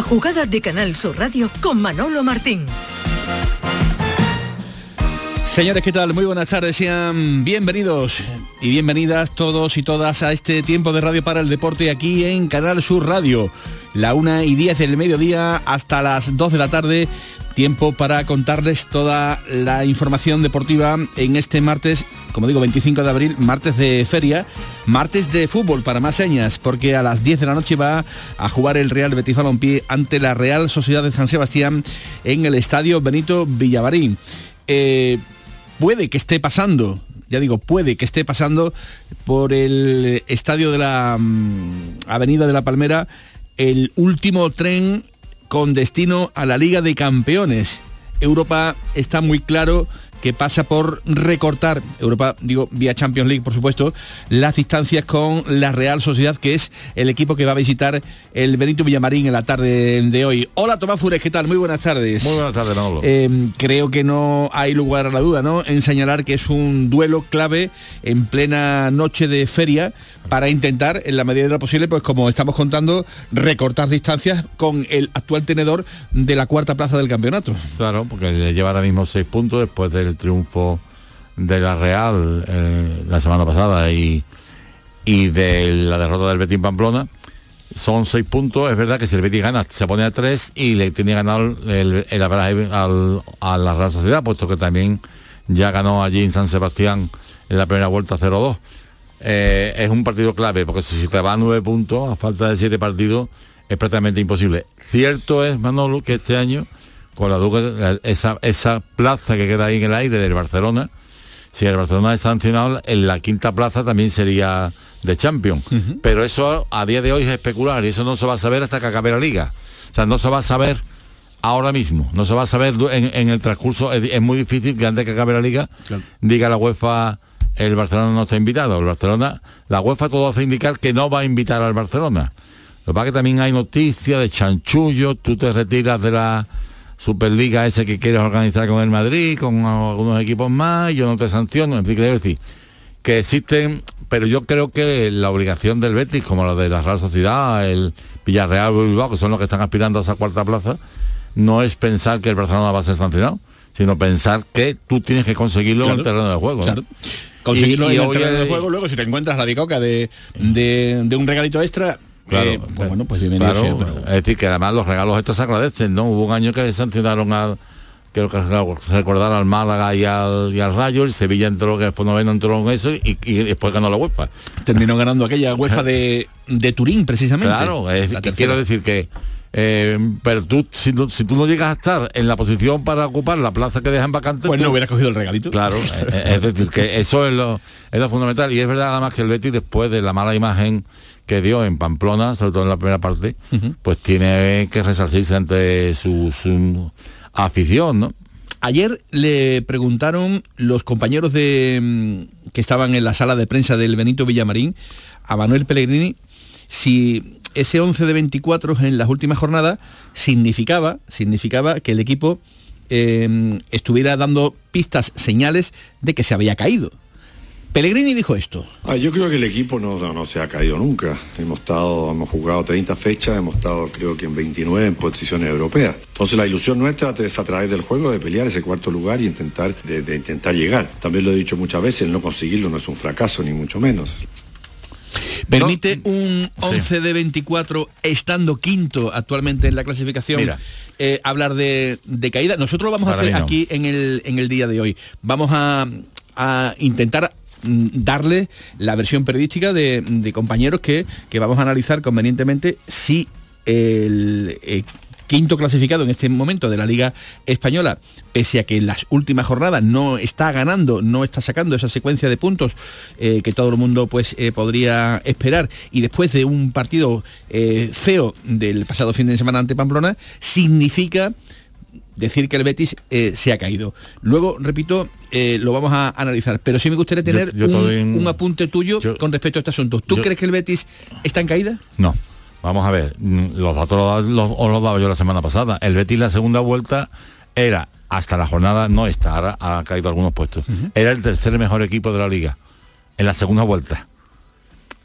La jugada de Canal Sur Radio con Manolo Martín. Señores, ¿qué tal? Muy buenas tardes, sean bienvenidos y bienvenidas todos y todas a este tiempo de radio para el deporte aquí en Canal Sur Radio. La una y 10 del mediodía hasta las 2 de la tarde tiempo para contarles toda la información deportiva en este martes, como digo, 25 de abril, martes de feria, martes de fútbol para más señas, porque a las 10 de la noche va a jugar el Real Betis Balompié ante la Real Sociedad de San Sebastián en el Estadio Benito Villavarín. Eh, puede que esté pasando, ya digo, puede que esté pasando por el estadio de la mm, Avenida de la Palmera el último tren con destino a la Liga de Campeones. Europa está muy claro que pasa por recortar, Europa, digo, vía Champions League, por supuesto, las distancias con la Real Sociedad, que es el equipo que va a visitar el Benito Villamarín en la tarde de hoy. Hola, Tomás Fures, ¿qué tal? Muy buenas tardes. Muy buenas tardes, Manolo. Eh, creo que no hay lugar a la duda, ¿no? En señalar que es un duelo clave en plena noche de feria para intentar, en la medida de lo posible, pues como estamos contando, recortar distancias con el actual tenedor de la cuarta plaza del campeonato. Claro, porque lleva ahora mismo seis puntos después del triunfo de la Real eh, la semana pasada y, y de la derrota del Betis Pamplona. Son seis puntos, es verdad que si el Betis gana se pone a tres y le tiene ganado el, el al, a la Real Sociedad, puesto que también ya ganó allí en San Sebastián en la primera vuelta 0-2 eh, es un partido clave, porque si te va a nueve puntos, a falta de siete partidos, es prácticamente imposible. Cierto es, Manolo, que este año, con la duda, esa, esa plaza que queda ahí en el aire del Barcelona, si el Barcelona es sancionado, en la quinta plaza también sería de Champions. Pero eso a día de hoy es especular y eso no se va a saber hasta que acabe la liga. O sea, no se va a saber ahora mismo, no se va a saber en, el transcurso, es, muy difícil que antes que acabe la liga diga la UEFA el Barcelona no está invitado. El Barcelona, la UEFA todo hace indicar que no va a invitar al Barcelona. Lo que pasa es que también hay noticias de chanchullo, tú te retiras de la Superliga ese que quieres organizar con el Madrid, con algunos equipos más, yo no te sanciono, en fin, quiero decir, que existen, pero yo creo que la obligación del Betis, como la de la Real Sociedad, el Villarreal Bilbao, que son los que están aspirando a esa cuarta plaza, no es pensar que el Barcelona va a ser sancionado, sino pensar que tú tienes que conseguirlo en el terreno de juego conseguirlo y, en el terreno de juego, luego si te encuentras la dicoca de, de, un regalito extra, Claro, eh, pues, bueno, pues bienvenido Es decir, que además los regalos estos se agradecen, ¿no? Hubo un año que sancionaron al creo que recordar al Málaga y al, y al Rayo, el Sevilla entró, que después no entró en eso y, después ganó la UEFA. Terminó ganando aquella UEFA de, de Turín, precisamente. Claro, quiero decir que eh, pero tú si, si, tú no llegas a estar en la posición para ocupar la plaza que dejan vacante pues no hubieras cogido el regalito. Claro eh, eh, es decir que eso es lo, es lo fundamental. Y es verdad además que el Betis después de la mala imagen que dio en Pamplona sobre todo en la primera parte pues tiene que resarcirse ante su, afición ¿no? Ayer le preguntaron los compañeros de mm, que estaban en la sala de prensa del Benito Villamarín a Manuel Pellegrini si ese 11 de 24 en las últimas jornadas significaba, significaba que el equipo em, estuviera dando pistas, señales de que se había caído. Pellegrini dijo esto. Ah, yo creo que el equipo no, no, se ha caído nunca. Hemos estado, hemos jugado 30 fechas, hemos estado creo que en 29 en posiciones europeas. Entonces la ilusión nuestra es a través del juego de pelear ese cuarto lugar y intentar, de intentar llegar. También lo he dicho muchas veces, el no conseguirlo no es un fracaso, ni mucho menos. Permite un 11 de 24 estando quinto actualmente en la clasificación eh, hablar de, caída. Nosotros lo vamos a hacer aquí en el, en el día de hoy. Vamos a, intentar mm, darle la versión periodística de, compañeros que, que, vamos a analizar convenientemente si el, eh, quinto clasificado en este momento de la Liga Española, pese a que en las últimas jornadas no está ganando, no está sacando esa secuencia de puntos eh, que todo el mundo pues eh, podría esperar, y después de un partido eh, feo del pasado fin de semana ante Pamplona, significa decir que el Betis se ha caído. Luego, repito, lo vamos a analizar, pero sí me gustaría tener un, apunte tuyo con respecto a este asunto. ¿Tú crees que el Betis está en caída? No. Vamos a ver, mm, los datos los, los, daba yo la semana pasada. El Betis la segunda vuelta era, hasta la jornada no está, ahora ha caído algunos puestos. Era el tercer mejor equipo de la liga en la segunda vuelta.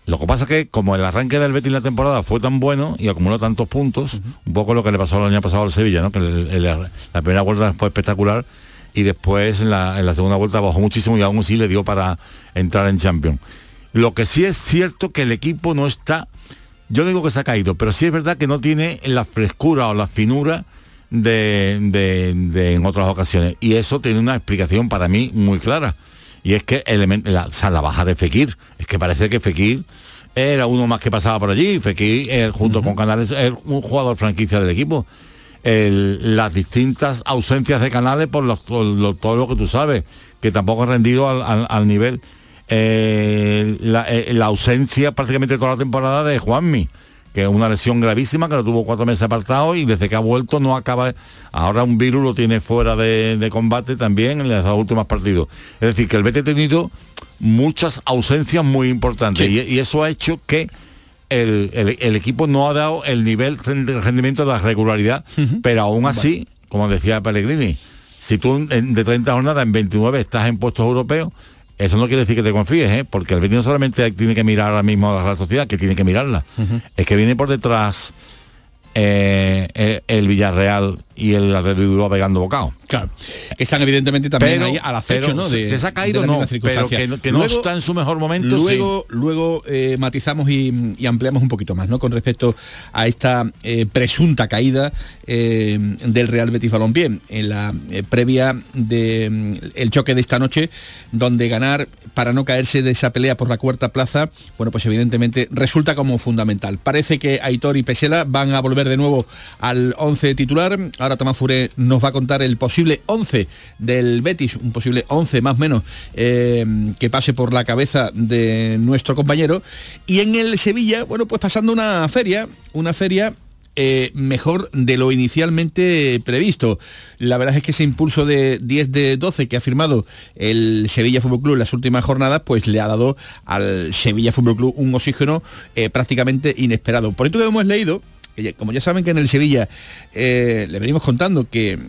Lo que pasa es que como el arranque del Betis en la temporada fue tan bueno y acumuló tantos puntos, un poco lo que le pasó el año pasado al Sevilla, ¿no? que la primera vuelta fue espectacular y después en la, segunda vuelta bajó muchísimo y aún así le dio para entrar en Champions. Lo que sí es cierto que el equipo no está, yo digo que se ha caído, pero sí es verdad que no tiene la frescura o la finura de, en otras ocasiones. Y eso tiene una explicación para mí muy clara y es que la, la baja de Fekir, es que parece que Fekir era uno más que pasaba por allí, Fekir eh, junto con Canales es un jugador franquicia del equipo. las distintas ausencias de Canales por, todo lo que tú sabes, que tampoco ha rendido al, nivel. Eh, eh, la, ausencia prácticamente toda la temporada de Juanmi que es una lesión gravísima, que lo tuvo cuatro meses apartado y desde que ha vuelto no acaba. Ahora un virus lo tiene fuera de, combate también en los últimos partidos. Es decir, que el Betis ha tenido muchas ausencias muy importantes y, eso ha hecho que el, equipo no ha dado el nivel de rendimiento de la regularidad, pero aún así, como decía Pellegrini, si tú de 30 jornadas en 29 estás en puestos europeos, eso no quiere decir que te confíes, ¿eh? porque el Betis no solamente tiene que mirar ahora mismo a la sociedad, que tiene que mirarla, es que viene por detrás eh, eh, el Villarreal y el Atlético pegando bocado. Claro. Están evidentemente también ahí al acecho, ¿no? De, se ha caído, no, pero que, no está en su mejor momento. Luego, luego eh, matizamos y, ampliamos un poquito más, ¿no? Con respecto a esta eh, presunta caída eh, del Real Betis Balompié en la previa del el choque de esta noche, donde ganar para no caerse de esa pelea por la cuarta plaza, bueno, pues evidentemente resulta como fundamental. Parece que Aitor y Pesela van a volver de nuevo al 11 titular Ahora Tomás Fure nos va a contar el posible 11 del Betis, un posible 11 más o menos eh, que pase por la cabeza de nuestro compañero. Y en el Sevilla, bueno, pues pasando una feria, una feria eh, mejor de lo inicialmente previsto. La verdad es que ese impulso de 10 de 12 que ha firmado el Sevilla Fútbol Club en las últimas jornadas, pues le ha dado al Sevilla Fútbol Club un oxígeno eh, prácticamente inesperado. Por esto que hemos leído, como ya saben que en el Sevilla eh, le venimos contando que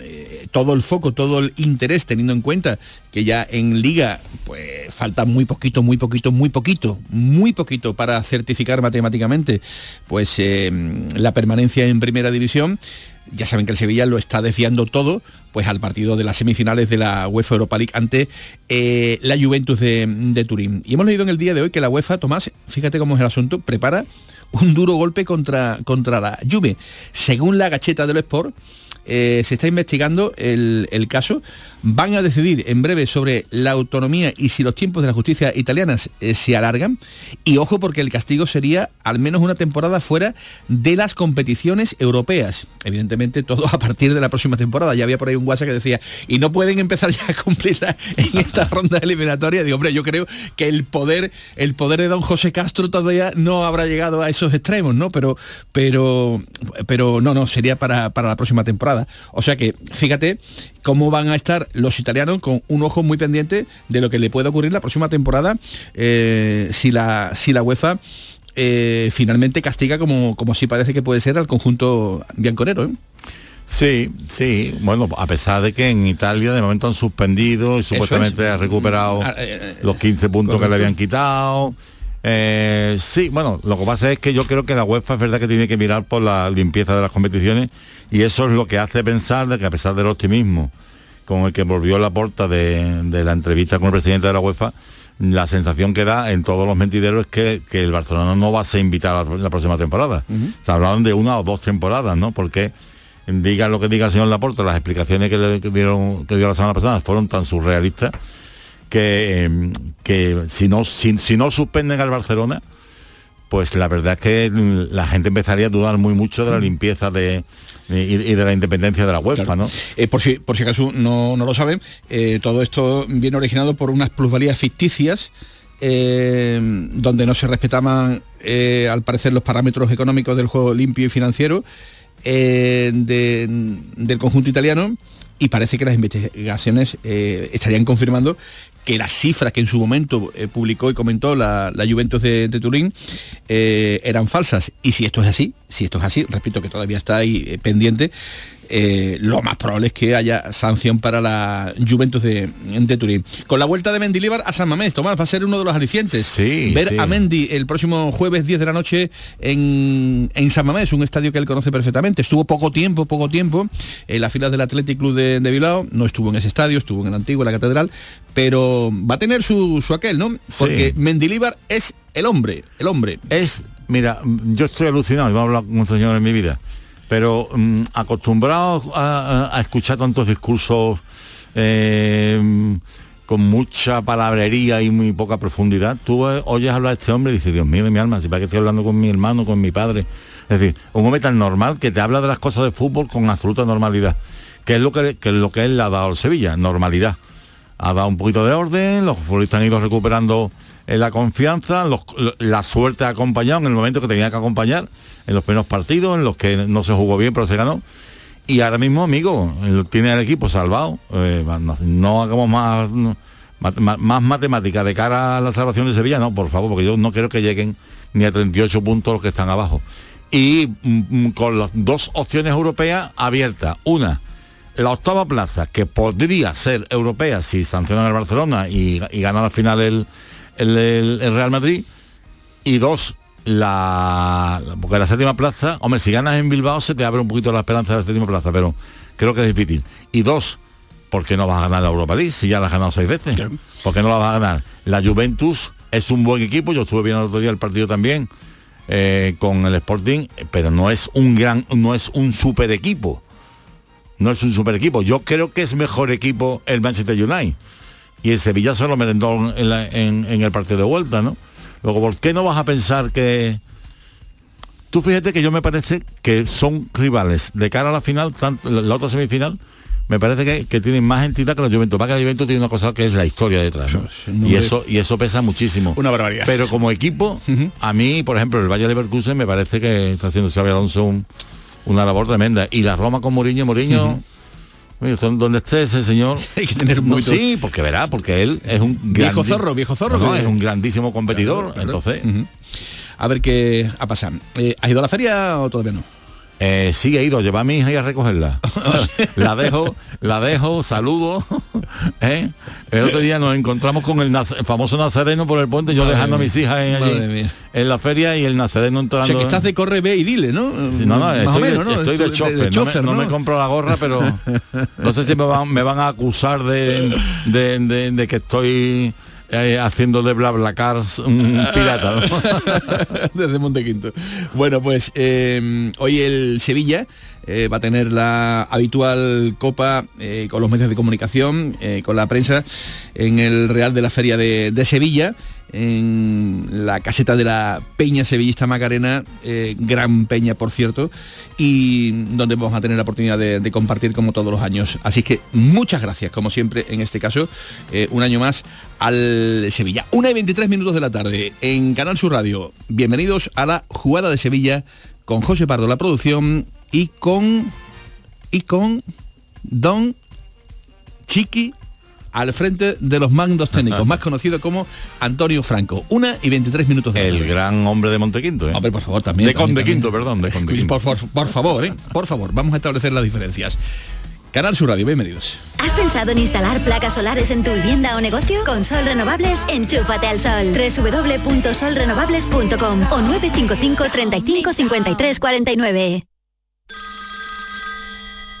eh, todo el foco, todo el interés, teniendo en cuenta que ya en liga pues falta muy poquito, muy poquito, muy poquito, muy poquito para certificar matemáticamente pues eh, la permanencia en primera división. Ya saben que el Sevilla lo está desviando todo pues al partido de las semifinales de la UEFA Europa League ante la Juventus de, de Turín. Y hemos leído en el día de hoy que la UEFA, Tomás, fíjate cómo es el asunto, prepara un duro golpe contra, contra la Juve. Según la gacheta del Sport, eh, se está investigando el, el, caso van a decidir en breve sobre la autonomía y si los tiempos de la justicia italiana eh, se alargan. Y ojo porque el castigo sería al menos una temporada fuera de las competiciones europeas. Evidentemente todo a partir de la próxima temporada. Ya había por ahí un WhatsApp que decía, y no pueden empezar ya a cumplirla en esta ronda eliminatoria. Digo, hombre, yo creo que el poder, el poder de don José Castro todavía no habrá llegado a esos extremos, ¿no? Pero, pero, pero no, no, sería para, para la próxima temporada. O sea que, fíjate cómo van a estar los italianos con un ojo muy pendiente de lo que le puede ocurrir la próxima temporada eh, si, la, si la UEFA eh, finalmente castiga como, como así parece que puede ser al conjunto bianconero. ¿eh? Sí, sí, bueno, a pesar de que en Italia de momento han suspendido y supuestamente ha recuperado ah, los 15 puntos que le habían quitado. Sí, bueno, lo que pasa es que yo creo que la UEFA es verdad que tiene que mirar por la limpieza de las competiciones y eso es lo que hace pensar de que a pesar del optimismo con el que volvió la porta de, la entrevista con el presidente de la UEFA, la sensación que da en todos los mentideros es que, el Barcelona no va a ser invitado la, próxima temporada. Se hablaban de una o dos temporadas, ¿no? Porque diga lo que diga el señor Laporta, las explicaciones que le dieron que dio la semana pasada fueron tan surrealistas que, em, que si no si, si no suspenden al Barcelona, pues la verdad es que la gente empezaría a dudar muy mucho de la limpieza de, y, de la independencia de la UEFA, ¿no? Eh, por, si, por si acaso no, lo saben, eh, todo esto viene originado por unas plusvalías ficticias eh, donde no se respetaban, al parecer, los parámetros económicos del juego limpio y financiero del conjunto italiano y parece que las investigaciones estarían confirmando que las cifras que en su momento eh, publicó y comentó la, Juventus de, Turín eh, eran falsas. Y si esto es así, si esto es así, repito que todavía está ahí eh, pendiente, eh, lo más probable es que haya sanción para la Juventus de, de Turín. Con la vuelta de Mendilibar a San Mamés, Tomás, va a ser uno de los alicientes. Sí, Ver sí. a Mendy el próximo jueves 10 de la noche en, en San Mamés, un estadio que él conoce perfectamente. Estuvo poco tiempo, poco tiempo en las filas del Athletic Club de, de Bilbao, no estuvo en ese estadio, estuvo en el antiguo, en la catedral, pero va a tener su, su aquel, ¿no? Porque Sí. Mendilibar es el hombre, el hombre. es, mira, yo estoy alucinado, no he hablado con un señor en mi vida, pero mm, acostumbrado a, a- a escuchar tantos discursos eh, con mucha palabrería y muy poca profundidad, tú oyes hablar de este hombre y dices, Dios mío de mi alma, si para que estoy hablando con mi hermano, con mi padre. Es decir, un hombre tan normal que te habla de las cosas de fútbol con absoluta normalidad, que es lo que, es lo que él ha dado al Sevilla, normalidad ha dado un poquito de orden, los futbolistas han ido recuperando la confianza, los- lo- la suerte ha acompañado en el momento que tenía que acompañar, en los primeros partidos, en los que no se jugó bien, pero se ganó. Y ahora mismo, amigo, tiene el equipo salvado. eh, no, hagamos más, no, más matemática de cara a la salvación de Sevilla, no, por favor, porque yo no quiero que lleguen ni a 38 puntos los que están abajo. Y mm, mm, con las dos opciones europeas abiertas. Una, la octava plaza, que podría ser europea si sancionan al Barcelona y, y gana al final el, el- el- el Real Madrid. Y dos, la, la- porque la séptima plaza, hombre, si ganas en Bilbao se te abre un poquito la esperanza de la séptima plaza, pero creo que es difícil. Y dos, porque no vas a ganar la Europa League si ya la has ganado seis veces? porque no la vas a ganar? La Juventus es un buen equipo, yo estuve viendo el otro día el partido también eh, con el Sporting, pero no es un gran, no es un super equipo no es un super equipo. Yo creo que es mejor equipo el Manchester United. Y el Sevilla se lo merendó en, la- en- en el partido de vuelta, ¿no? Luego, ¿por qué no vas a pensar que... Tú fíjate que yo me parece que son rivales de cara a la final, tanto, la, la otra semifinal, me parece que, que tienen más entidad que la Juventus. Para que la Juventus tiene una cosa que es la historia detrás. Y eso, y eso pesa muchísimo. Una barbaridad. Pero como equipo, a mí, por ejemplo, el Valle Leverkusen me parece que está haciendo Xabi Alonso un- una labor tremenda. Y la Roma con Mourinho, Mourinho, son- donde esté ese señor. Hay que tener No, Sí, porque verá, porque él es un Viejo zorro, viejo zorro, No, que- es un grandísimo competidor. Claro, claro. Entonces. A ver qué ha pasado. Eh, ¿Has ido a la feria o todavía no? Eh, sí he ido, lleva a mi hija y a recogerla. la dejo, la dejo, saludo. ¿eh? El otro día nos encontramos con el, el famoso nazareno por el puente, yo Madre dejando a mía, mis hijas en, allí, en la feria y el nazareno O entrando. sea, que estás de corre, ve y dile, ¿no? Sí, no, no, Más estoy, o menos, de, ¿no? estoy de, Esto- chofer, chofer, no, me, no me compro la gorra, pero no sé si me van, me van a acusar de, de, de- de que estoy eh, haciendo de BlaBlaCar un pirata. ¿no? Desde Montequinto. Bueno, pues eh, hoy el Sevilla eh, va a tener la habitual copa eh, con los medios de comunicación, eh, con la prensa, en el Real de la Feria de, de Sevilla, en la caseta de la Peña Sevillista Macarena, eh, gran peña por cierto, y donde vamos a tener la oportunidad de, compartir como todos los años. Así que muchas gracias, como siempre, en este caso, eh, un año más al Sevilla. Una y 23 minutos de la tarde en Canal Sur Radio. Bienvenidos a la jugada de Sevilla con José Pardo, la producción, y con. y con Don Chiqui al frente de los mandos técnicos, más conocido como Antonio Franco. Una y 23 minutos de El tarde. gran hombre de Montequinto. ¿eh? Hombre, por favor, también. De Conde. Quinto, perdón, de Conde Quinto. Por, por- por favor, ¿eh? Por favor, vamos a establecer las diferencias. Canal Sur Radio, bienvenidos. ¿Has pensado en instalar placas solares en tu vivienda o negocio? Con Sol Renovables, enchúfate al sol. www.solrenovables.com o 955 35 53 49.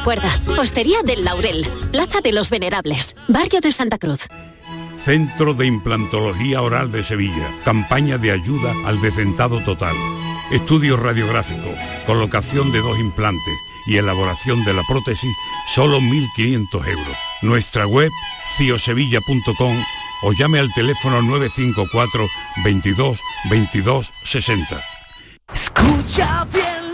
Recuerda, Hostería del Laurel, Plaza de los Venerables, Barrio de Santa Cruz. Centro de Implantología Oral de Sevilla. Campaña de ayuda al decentado total. Estudio radiográfico, colocación de dos implantes y elaboración de la prótesis, solo 1.500 euros. Nuestra web, ciosevilla.com o llame al teléfono 954 22 22 60. Escucha bien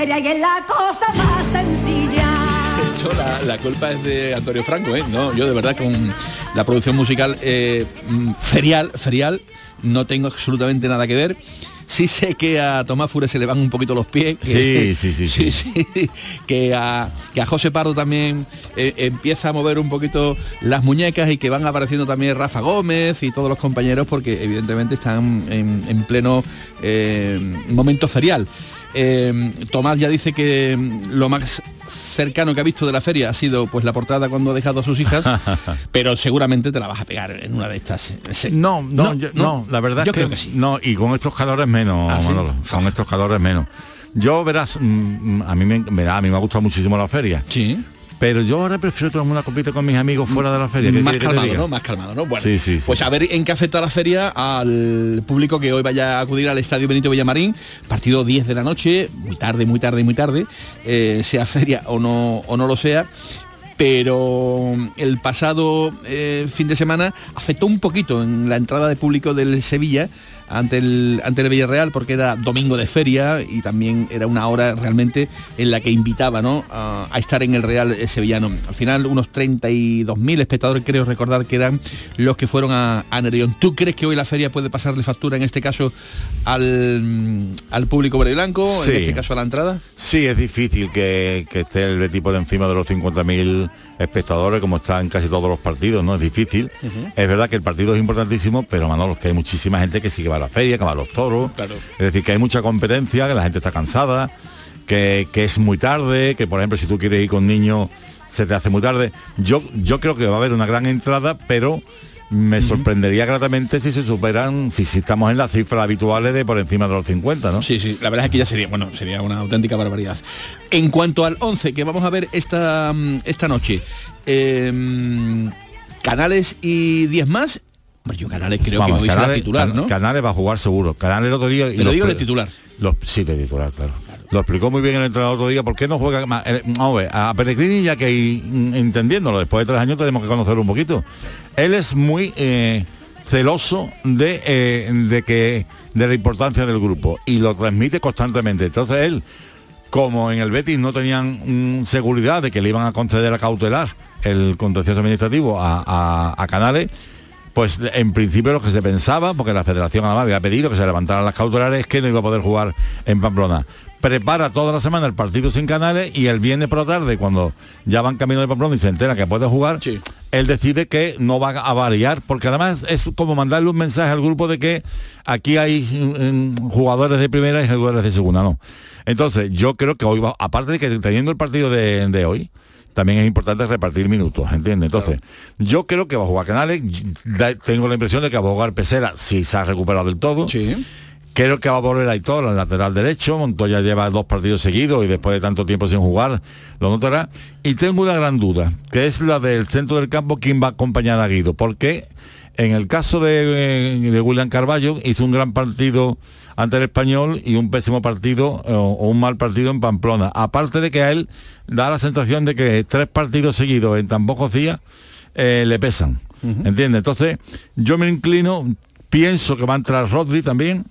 Feria y es la cosa más sencilla. Esto, la, la culpa es de Antonio Franco, ¿eh? No, yo de verdad con la producción musical eh, mm, ferial, ferial, no tengo absolutamente nada que ver. Sí sé que a Tomás Fure se le van un poquito los pies. que- Sí, sí, sí, sí. que, a, que a José Pardo también eh, empieza a mover un poquito las muñecas y que van apareciendo también Rafa Gómez y todos los compañeros porque evidentemente están en, en pleno eh, momento ferial. Eh, Tomás ya dice que mm, lo más cercano que ha visto de la feria ha sido pues la portada cuando ha dejado a sus hijas, pero seguramente te la vas a pegar en una de estas. Sí. No, no, yo- no, la verdad yo es que, creo que sí. no, y con estos calores menos, ¿Ah, sí? Manolo, con estos calores menos. Yo verás, mm, mm, a mí me, a mí me ha gustado muchísimo la feria. Sí. Pero yo ahora prefiero tomarme una copita con mis amigos fuera de la feria. ¿Qué Más calmado? ¿no? Más calmado, ¿no? Bueno, Sí, sí, sí. pues a ver en qué afecta la feria al público que hoy vaya a acudir al Estadio Benito Villamarín, partido 10 de la noche, muy tarde, muy tarde, muy tarde, eh, sea feria o no, o no lo sea. Pero el pasado eh, fin de semana afectó un poquito en la entrada de público del Sevilla ante el, ante el Villarreal porque era domingo de feria y también era una hora realmente en la que invitaba ¿no? a, a estar en el Real Sevillano. Al final unos 32.000 espectadores creo recordar que eran los que fueron a, a Nervión. ¿Tú crees que hoy la feria puede pasarle factura en este caso al, al público verde y blanco, Sí. en este caso a la entrada? Sí, es difícil que, que esté el Betis por encima de los 50.000 espectadores, como está en casi todos los partidos, ¿no? Es difícil. Es verdad que el partido es importantísimo, pero Manolo, que hay muchísima gente que sí que va la feria, que va a los toros. Claro. Es decir, que hay mucha competencia, que la gente está cansada, que, que es muy tarde, que por ejemplo si tú quieres ir con niños se te hace muy tarde. Yo, yo creo que va a haber una gran entrada, pero me sorprendería gratamente si se superan, si, si estamos en las cifras habituales de por encima de los 50, ¿no? Sí, sí, la verdad es que ya sería, bueno, sería una auténtica barbaridad. En cuanto al 11 que vamos a ver esta, mm, esta noche, eh, Canales y 10 más, Hombre, yo Canales creo Vamos, que hoy será Canales- titular, Can- ¿no? Canales va a jugar seguro. Canales el otro día... y Te lo digo de titular. Los, sí, de titular, claro. Lo explicó muy bien el entrenador otro día. ¿Por qué no juega más? Eh, Vamos a ver, a Pellegrini ya que mm, entendiéndolo, después de tres años tenemos que conocerlo un poquito. Él es muy eh, celoso de, eh, de que de la importancia del grupo y lo transmite constantemente. Entonces él, como en el Betis no tenían mm, seguridad de que le iban a conceder a cautelar el contencioso administrativo a, a- a Canales, pues en principio lo que se pensaba, porque la federación además había pedido que se levantaran las cautelares, es que no iba a poder jugar en Pamplona. Prepara toda la semana el partido sin canales y el viernes por la tarde, cuando ya van camino de Pamplona y se entera que puede jugar, él decide que no va a variar, porque además es como mandarle un mensaje al grupo de que aquí hay mm, jugadores de primera y jugadores de segunda, no. Entonces, yo creo que hoy va, aparte de que teniendo el partido de, de hoy, también es importante repartir minutos, ¿entiendes? Entonces, yo creo que va a jugar Canales, tengo la impresión de que va a jugar Pesera si se ha recuperado del todo. Creo que va a volver Aitor al lateral derecho, Montoya lleva dos partidos seguidos y después de tanto tiempo sin jugar, lo notará. Y tengo una gran duda, que es la del centro del campo, quién va a acompañar a Guido, porque en el caso de, eh, de William Carballo hizo un gran partido ante el español y un pésimo partido eh, o un mal partido en Pamplona. Aparte de que a él da la sensación de que tres partidos seguidos en tan pocos días eh, le pesan. ¿Entiendes? Entonces, yo me inclino, pienso que va a entrar Rodri también.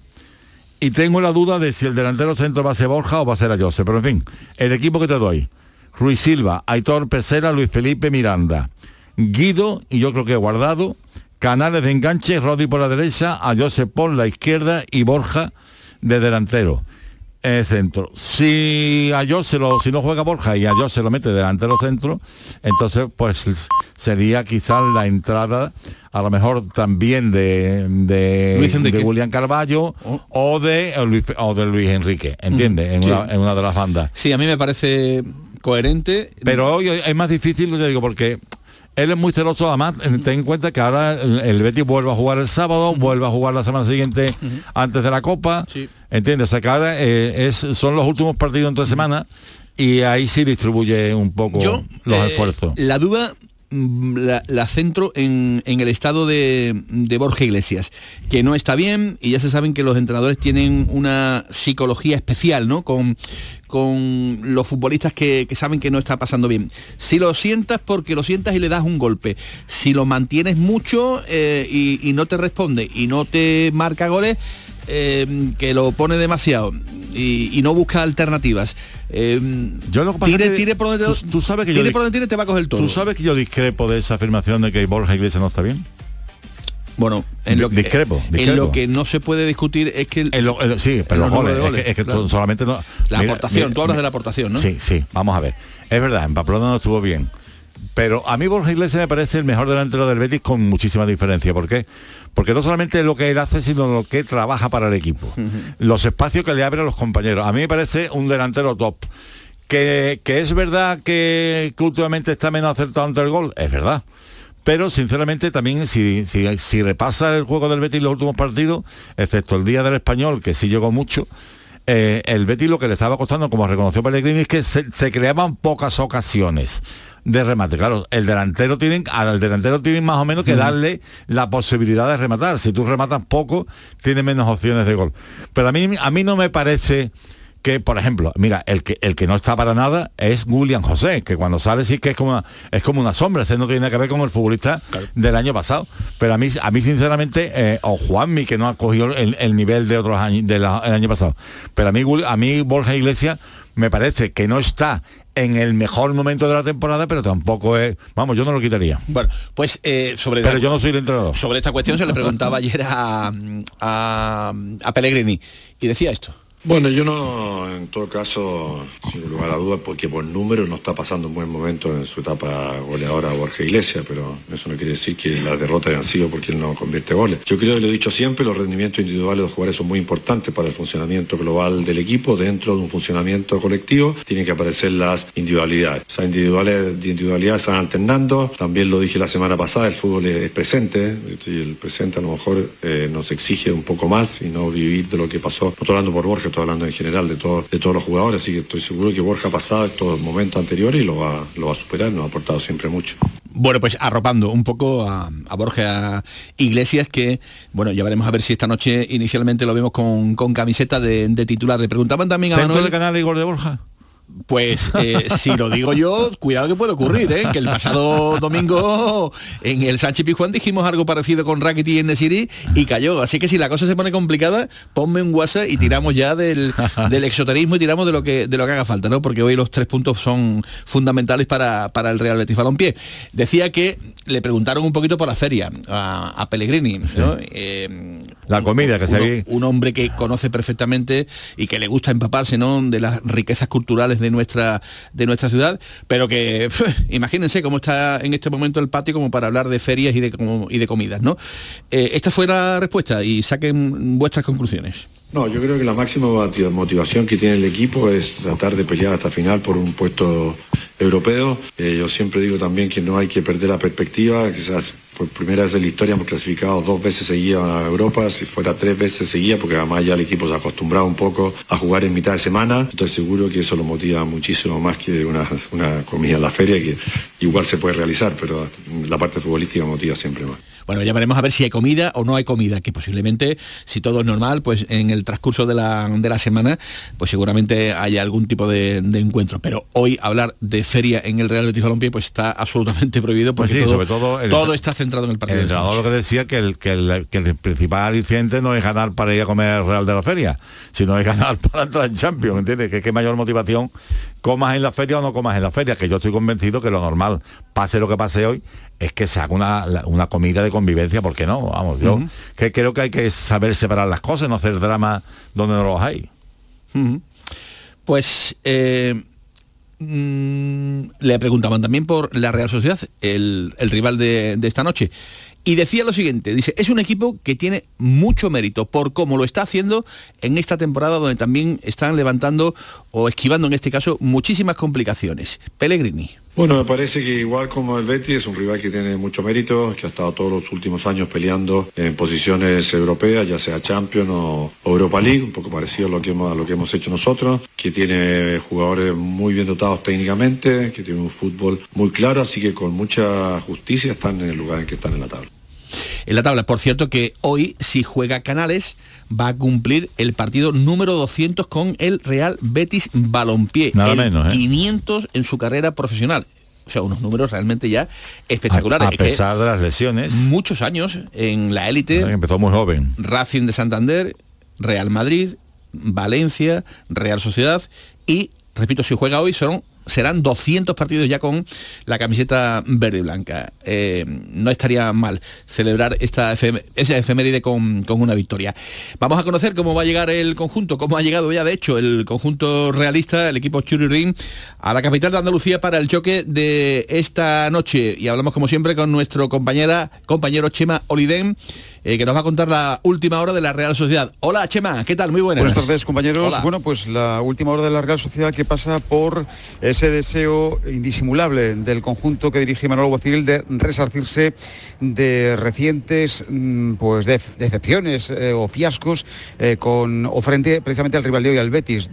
Y tengo la duda de si el delantero centro va a ser Borja o va a ser Ayose. Pero en fin, el equipo que te doy. Ruiz Silva, Aitor Pesera, Luis Felipe Miranda. Guido, y yo creo que Guardado, Canales de enganche, Rodri por la derecha, Ayose por la izquierda y Borja de delantero. En el centro. Si Ayose lo, si no juega Borja y Ayose lo mete delantero centro, entonces pues sería quizás la entrada a lo mejor también de, de, William Carballo o de o Luis, o de Luis Enrique, ¿entiendes? En, Sí. una, en una de las bandas. Sí, a mí me parece coherente. Pero hoy es más difícil, te digo, porque él es muy celoso, además, ten en cuenta que ahora el, el Betis vuelve a jugar el sábado, vuelve a jugar la semana siguiente antes de la Copa, ¿entiendes? O sea que ahora eh, es, son los últimos partidos entre semana y ahí sí distribuye un poco Yo, los eh, esfuerzos. La duda la, la centro en, en el estado de, de Borja Iglesias, que no está bien y ya se saben que los entrenadores tienen una psicología especial, ¿no? Con, con los futbolistas que, que saben que no está pasando bien. Si lo sientas porque lo sientas y le das un golpe. Si lo mantienes mucho eh, y, y no te responde y no te marca goles, eh, que lo pone demasiado y, y no busca alternativas. Eh, yo lo que pasa tire, es que tire por donde tú, tú sabes que yo tire di- por donde tire te va a coger todo. ¿Tú sabes que yo discrepo de esa afirmación de que Borja Iglesias no está bien? Bueno, en lo, que, discrepo, en lo que no se puede discutir es que el, En lo- sí, pero los goles, es que, es que claro. solamente no... La aportación, tú hablas de la aportación, ¿no? Sí, sí, vamos a ver. Es verdad, en Pamplona no estuvo bien. Pero a mí Borja Iglesias me parece el mejor delantero del Betis con muchísima diferencia. ¿Por qué? Porque no solamente lo que él hace, sino lo que trabaja para el equipo. Los espacios que le abre a los compañeros. A mí me parece un delantero top. Que, que es verdad que, que últimamente está menos acertado ante el gol, es verdad. Pero sinceramente también si, si, si repasa el juego del Betis los últimos partidos, excepto el día del español, que sí llegó mucho, eh, el Betis lo que le estaba costando, como reconoció Pellegrini, es que se, se creaban pocas ocasiones de remate. Claro, el delantero tienen, al delantero tienen más o menos que darle la posibilidad de rematar. Si tú rematas poco, tiene menos opciones de gol. Pero a mí, a mí no me parece que, por ejemplo, mira, el que, el que no está para nada es William José, que cuando sale sí que es como una, es como una sombra, ese no tiene que ver con el futbolista del año pasado. Pero a mí, a mí sinceramente, eh, o Juanmi, que no ha cogido el, el nivel de otros años, del año pasado. Pero a mí, a mí Borja Iglesias me parece que no está en el mejor momento de la temporada, pero tampoco es, vamos, yo no lo quitaría. Bueno, pues eh, sobre Pero yo no soy el entrenador. sobre esta cuestión se le preguntaba ayer a, a, a Pellegrini y decía esto. Bueno, yo no, en todo caso, sin lugar a dudas, porque por número no está pasando un buen momento en su etapa goleadora Borja Iglesias, pero eso no quiere decir que las derrotas hayan sido porque él no convierte goles. Yo creo que lo he dicho siempre, los rendimientos individuales de los jugadores son muy importantes para el funcionamiento global del equipo. Dentro de un funcionamiento colectivo tienen que aparecer las individualidades. Esas individuales, individualidades están alternando. También lo dije la semana pasada, el fútbol es, es presente el presente a lo mejor eh, nos exige un poco más y no vivir de lo que pasó. No por Borja, estoy hablando en general de, todo- de todos los jugadores, así que estoy seguro que Borja ha pasado estos momentos anteriores y lo va, lo va a superar, nos ha aportado siempre mucho. Bueno, pues arropando un poco a, a Borja Iglesias, que, bueno, ya veremos a ver si esta noche inicialmente lo vemos con, con camiseta de, de titular. Le preguntaban también a ¿Centro Manuel... de canal Igor de Borja? Pues eh, si lo digo yo, cuidado que puede ocurrir, ¿eh? que el pasado domingo en el Sánchez Pizjuán dijimos algo parecido con Rackety en City y cayó. Así que si la cosa se pone complicada, ponme un WhatsApp y tiramos ya del, del exoterismo y tiramos de lo que de lo que haga falta, ¿no? Porque hoy los tres puntos son fundamentales para, para el Real Betis Balompié. Decía que le preguntaron un poquito por la feria a, a Pellegrini, ¿no? Eh, La comida que se ve. un hombre que conoce perfectamente y que le gusta empaparse ¿no? de las riquezas culturales de nuestra de nuestra ciudad pero que imagínense cómo está en este momento el patio como para hablar de ferias y de como- y de comidas no Eh, esta fue la respuesta y saquen vuestras conclusiones No, yo creo que la máxima moti- motivación que tiene el equipo es tratar de pelear hasta final por un puesto europeo. Eh, yo siempre digo también que no hay que perder la perspectiva, quizás por primera vez en la historia hemos clasificado dos veces seguidas a Europa, si fuera tres veces seguidas, porque además ya el equipo se ha acostumbrado un poco a jugar en mitad de semana. Estoy seguro que eso lo motiva muchísimo más que una, una comida en la feria, que igual se puede realizar, pero la parte futbolística motiva siempre más. Bueno, ya veremos a ver si hay comida o no hay comida, que posiblemente, si todo es normal, pues en el transcurso de la, de la semana, pues seguramente haya algún tipo de, de encuentro. Pero hoy hablar de feria en el Real Betis Balompié pues está absolutamente prohibido porque Pues sí, todo, sobre todo el- todo está centrado en el partido. El entrenador lo que decía que el, que, el, que el principal aliciente no es ganar para ir a comer al Real de la Feria, sino es ganar para entrar en Champions, ¿entiendes? Que qué mayor motivación comas en la feria o no comas en la feria, que yo estoy convencido que lo normal, pase lo que pase hoy, es que se haga una, una comida de convivencia, porque no, vamos, yo que creo que hay que saber separar las cosas, no hacer drama donde no los hay. Pues eh, mm, le preguntaban también por la Real Sociedad, el, rival de, de esta noche. Y decía lo siguiente, dice, es un equipo que tiene mucho mérito por cómo lo está haciendo en esta temporada donde también están levantando o esquivando en este caso muchísimas complicaciones. Pellegrini. Bueno, me parece que igual como el Betis es un rival que tiene mucho mérito, que ha estado todos los últimos años peleando en posiciones europeas, ya sea Champions o, Europa League, un poco parecido a lo que hemos, a lo que hemos hecho nosotros, que tiene jugadores muy bien dotados técnicamente, que tiene un fútbol muy claro, así que con mucha justicia están en el lugar en que están en la tabla en la tabla. Por cierto que hoy, si juega Canales, va a cumplir el partido número 200 con el Real Betis Balompié. Nada menos, ¿eh? 500 en su carrera profesional. O sea, unos números realmente ya espectaculares. A, a pesar de las lesiones. Muchos años en la élite. Empezó muy joven. Racing de Santander, Real Madrid, Valencia, Real Sociedad y, repito, si juega hoy son serán 200 partidos ya con la camiseta verde y blanca. Eh, no estaría mal celebrar esta esa efeméride con, una victoria. Vamos a conocer cómo va a llegar el conjunto, cómo ha llegado ya de hecho el conjunto realista, el equipo Churirín, a la capital de Andalucía para el choque de esta noche. Y hablamos como siempre con nuestro compañera, compañero Chema Oliden eh, que nos va a contar la última hora de la Real Sociedad. Hola Chema, ¿qué tal? Muy buenas. Buenas tardes compañeros. Bueno, pues la última hora de la Real Sociedad que pasa por ese deseo indisimulable del conjunto que dirige Manuel Guacil de resarcirse de recientes mm, pues decepciones eh, o fiascos eh, con o frente precisamente al rival de hoy, al Betis.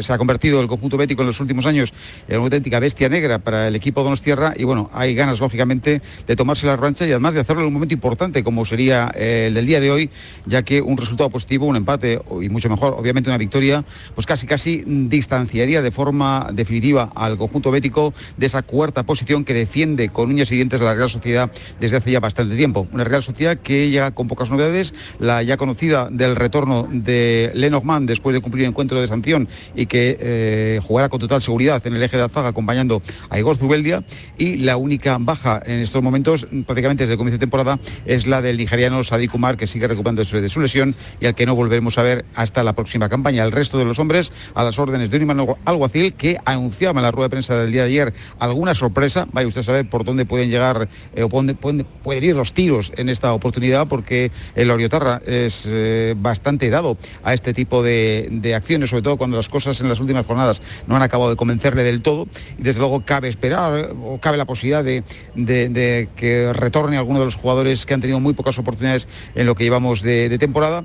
se ha convertido el conjunto bético en los últimos años en una auténtica bestia negra para el equipo Donostierra y bueno, hay ganas lógicamente de tomarse la rancha y además de hacerlo en un momento importante como sería el del día de hoy, ya que un resultado positivo, un empate y mucho mejor, obviamente una victoria, pues casi casi distanciaría de forma definitiva al conjunto bético de esa cuarta posición que defiende con uñas y dientes la Real Sociedad desde hace ya bastante tiempo. Una Real Sociedad que ya con pocas novedades, la ya conocida del retorno de Lenormand después de cumplir el encuentro de sanción y que eh, jugará con total seguridad en el eje de Azaga acompañando a Igor Zubeldia y la única baja en estos momentos prácticamente desde el comienzo de temporada es la del nigeriano Sadik Kumar, que sigue recuperándose de su lesión y al que no volveremos a ver hasta la próxima campaña. El resto de los hombres a las órdenes de un imán alguacil que anunciaba en la rueda de prensa del día de ayer alguna sorpresa. Vaya usted a saber por dónde pueden llegar eh, o dónde pueden, ir los tiros en esta oportunidad, porque el Oriotarra es eh, bastante dado a este tipo de, acciones, sobre todo cuando las cosas en las últimas jornadas no han acabado de convencerle del todo. Y desde luego cabe esperar o cabe la posibilidad de que retorne alguno de los jugadores que han tenido muy pocas oportunidades en lo que llevamos de, temporada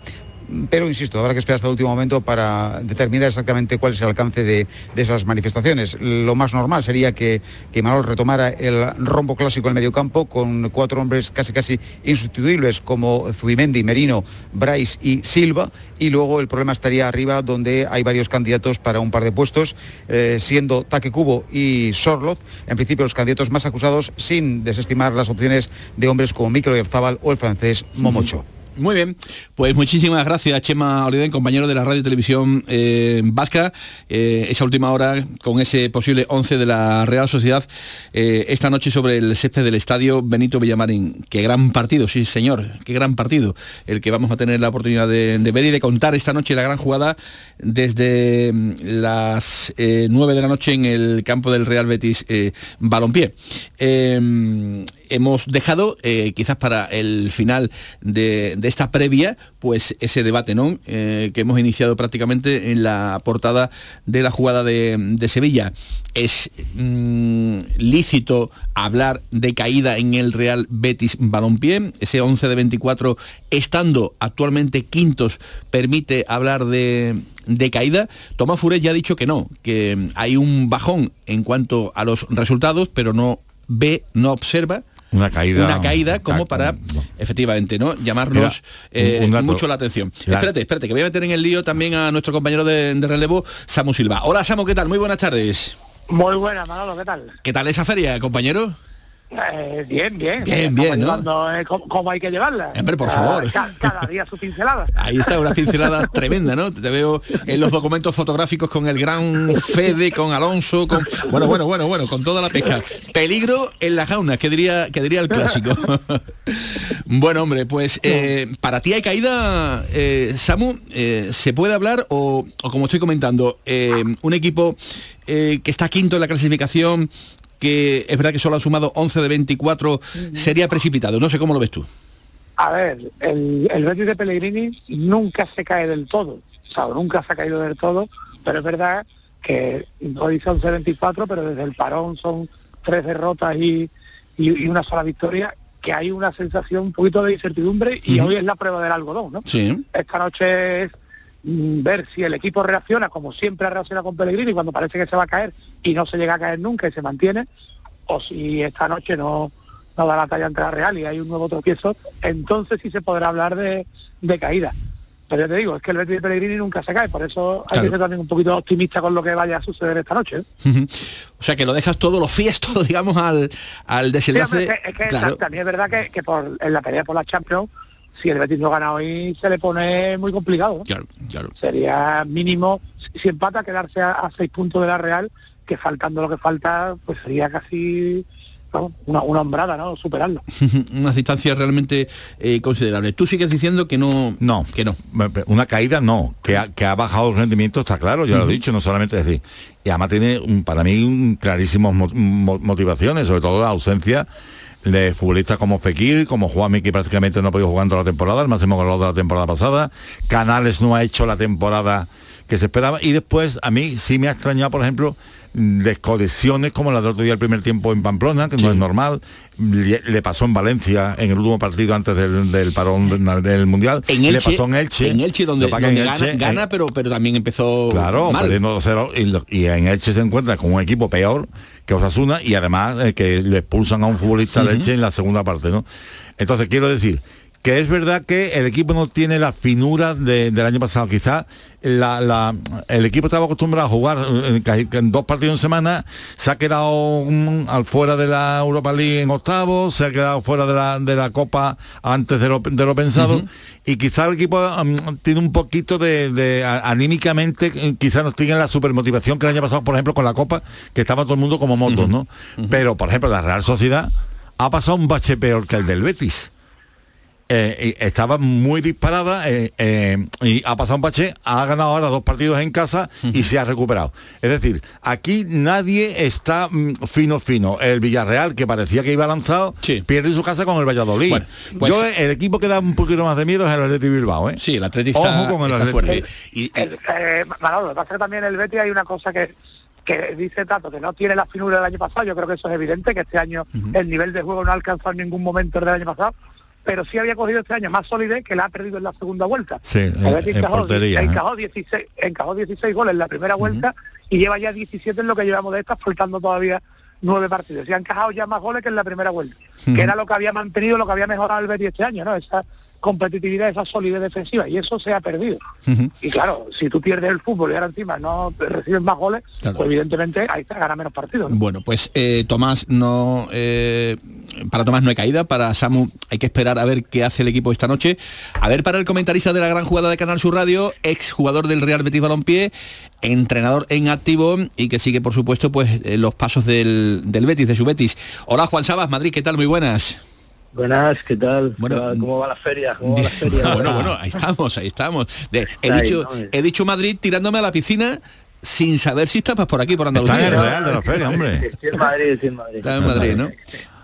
pero insisto, habrá que esperar hasta el último momento para determinar exactamente cuál es el alcance de, esas manifestaciones. Lo más normal sería que, que Manol retomara el rombo clásico en el mediocampo con cuatro hombres casi casi insustituibles como Zubimendi, Merino, Bryce y Silva, y luego el problema estaría arriba donde hay varios candidatos para un par de puestos, eh, siendo Taque Cubo y Sorloz, en principio los candidatos más acusados, sin desestimar las opciones de hombres como Mikel Oyarzabal o el francés Momocho. Muy bien, pues muchísimas gracias Chema Oliden, compañero de la radio y televisión eh, vasca. Eh, esa última hora con ese posible 11 de la Real Sociedad eh, esta noche sobre el césped del estadio Benito Villamarín. Qué gran partido, sí señor, qué gran partido el que vamos a tener la oportunidad de, ver y de contar esta noche la gran jugada desde mm, las 9 de la noche en el campo del Real Betis Balompié hemos dejado eh, quizás para el final de, esta previa, pues ese debate ¿no? Eh, que hemos iniciado prácticamente en la portada de la jugada de, Sevilla. Es mm, lícito hablar de caída en el Real Betis Balompié, ese 11 de 24 estando actualmente quintos permite hablar de, de caída. Tomás Furet ya ha dicho que no, que hay un bajón en cuanto a los resultados, pero no ve, no observa una caída. Una caída como para efectivamente no llamarnos eh, mucho la atención. Espérate espérate que voy a meter en el lío también a nuestro compañero de, de relevo Samu Silva. Hola Samu qué tal muy buenas tardes. Muy buenas Manolo qué tal qué tal esa feria compañero eh, bien, bien. Bien, bien, ¿no? Eh, ¿cómo, hay que llevarla? Hombre, por favor. Cada, día su pincelada. Ahí está, una pincelada tremenda, ¿no? Te veo en los documentos fotográficos con el gran Fede, con Alonso, con... Bueno, bueno, bueno, bueno, con toda la pesca. Peligro en la jauna, que diría, que diría el clásico. bueno, hombre, pues eh, para ti hay caída, Samu, ¿se puede hablar o, o como estoy comentando, un equipo que está quinto en la clasificación, que es verdad que solo ha sumado 11 de 24, sería precipitado. No sé cómo lo ves tú. A ver, el, el Betis de Pellegrini nunca se cae del todo, o sea, nunca se ha caído del todo, pero es verdad que hoy son 24, pero desde el parón son tres derrotas y, y- y una sola victoria, que hay una sensación un poquito de incertidumbre y hoy es la prueba del algodón, ¿no? Sí. Esta noche es ver si el equipo reacciona como siempre ha reaccionado con Pellegrini cuando parece que se va a caer y no se llega a caer nunca y se mantiene, o si esta noche no, no da la talla ante la Real y hay un nuevo tropiezo, entonces sí se podrá hablar de, de caída. Pero ya te digo, es que el Betis de Pellegrini nunca se cae, por eso hay Claro. que ser también un poquito optimista con lo que vaya a suceder esta noche. ¿eh? O sea, que lo dejas todo, lo fías todo, digamos, al, al Sí, desenlace. hombre, es que, es que claro. también es verdad que, que por, en la pelea por la Champions, si el Betis no gana hoy, se le pone muy complicado. ¿no? Claro, claro. sería mínimo, si- empata, quedarse a, a seis puntos de la Real, que faltando lo que falta, pues sería casi una, una hombrada, ¿no? Superarlo. Unas distancias realmente eh, considerables. Tú sigues diciendo que no... No, que no. Una caída no, que ha, que ha bajado el rendimiento está claro, ya lo he dicho, no solamente decir. Y además tiene un- para mí un clarísimas mo- mo- motivaciones, sobre todo la ausencia de futbolistas como Fekir, como Juanmi que prácticamente no ha podido jugar toda la temporada, el máximo goleador de la temporada pasada, Canales no ha hecho la temporada que se esperaba. Y después a mí sí me ha extrañado, por ejemplo, desconexiones como la del otro día el primer tiempo en Pamplona, que no es normal, le, le pasó en Valencia en el último partido antes del, del parón del, del Mundial, En le Elche, pasó en Elche, en Elche donde, donde en gana, Elche, gana, pero, pero también empezó Claro, mal. perdiendo 2-0 y, en Elche se encuentra con un equipo peor que Osasuna y además eh, que le expulsan a un futbolista de. Elche en la segunda parte, ¿no? Entonces quiero decir que es verdad que el equipo no tiene la finura de- del año pasado. Quizás la- la- el equipo estaba acostumbrado a jugar eh, en dos partidos en semana, se ha quedado al fuera de la Europa League en octavos, se ha quedado fuera de la, de la Copa antes de lo, de lo pensado. Y quizás el equipo mm, tiene un poquito de, de a- anímicamente, eh, quizás no tiene la supermotivación que el año pasado, por ejemplo, con la Copa, que estaba todo el mundo como motos, ¿no? Pero, por ejemplo, la Real Sociedad ha pasado un bache peor que el del Betis. Eh, estaba muy disparada eh, eh, y ha pasado un bache, ha ganado ahora dos partidos en casa y se ha recuperado. Es decir, aquí nadie está mm, fino fino. El Villarreal, que parecía que iba lanzado, pierde su casa con el Valladolid. Bueno, pues- Yo el equipo que da un poquito más de miedo es el Atleti Bilbao, ¿eh? Sí, el Atleti está- Ojo con el está Atleti. fuerte. Y, El- eh, Manolo, pasa que también el Betis hay una cosa que que dice tanto que no tiene la finura del año pasado, yo creo que eso es evidente, que este año el nivel de juego no ha alcanzado en ningún momento el del año pasado, pero sí había cogido este año más solidez que la ha perdido en la segunda vuelta. Sí, en, Betis en encajó, portería. encajó 16, encajó 16 goles en la primera vuelta y lleva ya 17 en lo que llevamos de estas, faltando todavía nueve partidos. Y ha encajado ya más goles que en la primera vuelta, que era lo que había mantenido, lo que había mejorado el Betis este año, ¿no? Esa competitividad, esa solidez defensiva, y eso se ha perdido. Y claro, si tú pierdes el fútbol y ahora encima no recibes más goles, Claro. pues evidentemente ahí te gana menos partidos. ¿no? Bueno, pues eh, Tomás no eh, para Tomás no hay caída, para Samu hay que esperar a ver qué hace el equipo esta noche. A ver para el comentarista de la gran jugada de Canal Sur Radio, ex jugador del Real Betis Balompié, entrenador en activo y que sigue por supuesto pues eh, los pasos del, del Betis, de su Betis. Hola Juan Sabas, Madrid, ¿qué tal? Muy buenas. Buenas, ¿qué tal? Bueno, ¿Cómo va la feria? ¿Cómo va la feria? bueno, bueno, ahí estamos, ahí estamos. De- he, ahí, dicho, ¿no? he dicho Madrid tirándome a la piscina sin saber si estabas por aquí, por Andalucía. Está en el Real de la Feria, hombre. Estoy en Madrid, estoy en Madrid. Está en Madrid, ¿no?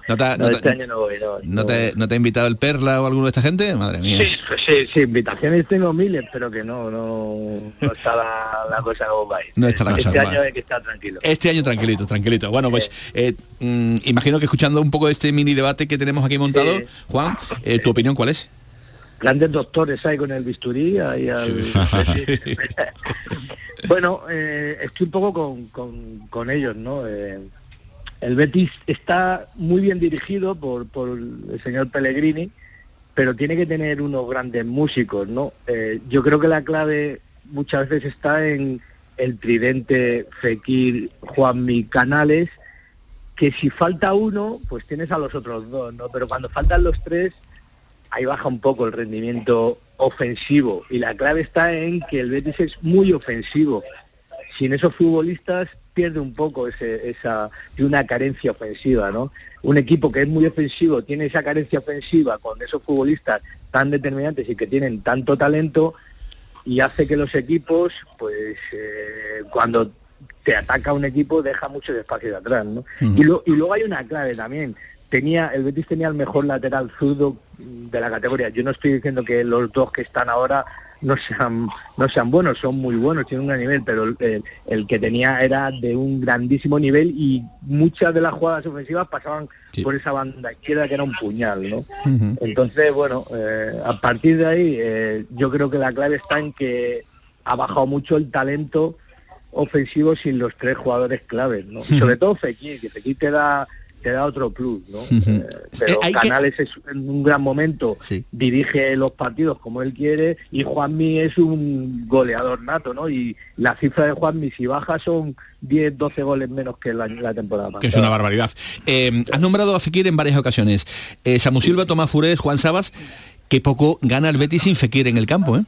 ¿No te, ha- No, no te- este año no voy, no. ¿no te- no te ha invitado el Perla o alguno de esta gente? Madre mía. Sí, sí, sí, invitaciones tengo miles, pero que no, no, no está la, la cosa como va. No está la cosa Este año hay que estar tranquilo. Este año tranquilito, tranquilito. Bueno, pues eh, mm, imagino que escuchando un poco de este mini debate que tenemos aquí montado, Sí. Juan, eh, ¿tu opinión cuál es? Grandes doctores hay con el bisturí, al... Bueno, eh, estoy un poco con, con, con ellos, ¿no? El Betis está muy bien dirigido por, por el señor Pellegrini, pero tiene que tener unos grandes músicos, ¿no? Eh, yo creo que la clave muchas veces está en el tridente Fekir, Juanmi, Canales, que si falta uno, pues tienes a los otros dos, ¿no? Pero cuando faltan los tres, ahí baja un poco el rendimiento ofensivo y la clave está en que el Betis es muy ofensivo. Sin esos futbolistas pierde un poco ese, esa de una carencia ofensiva, ¿no? Un equipo que es muy ofensivo tiene esa carencia ofensiva con esos futbolistas tan determinantes y que tienen tanto talento y hace que los equipos, pues eh, cuando te ataca un equipo, deja mucho espacio de atrás, ¿no? y, lo, y luego hay una clave también. Tenía, el Betis tenía el mejor lateral zurdo de la categoría. Yo no estoy diciendo que los dos que están ahora no sean no sean buenos, son muy buenos, tienen un gran nivel, pero el, el, que tenía era de un grandísimo nivel y muchas de las jugadas ofensivas pasaban por esa banda izquierda que era un puñal, ¿no? Entonces, bueno, eh, a partir de ahí eh, yo creo que la clave está en que ha bajado mucho el talento ofensivo sin los tres jugadores claves, ¿no? Sobre todo Fekir, que Fekir te da te da otro plus, ¿no? Eh, pero Canales es en un gran momento, dirige los partidos como él quiere y Juanmi es un goleador nato, ¿no? Y la cifra de Juanmi si baja son 10, 12 goles menos que la, la temporada pasada. Que es una barbaridad. Eh, has nombrado a Fekir en varias ocasiones. Eh, Samu Silva, Tomás Furés, Juan Sabas, que poco gana el Betis sin Fekir en el campo, ¿eh?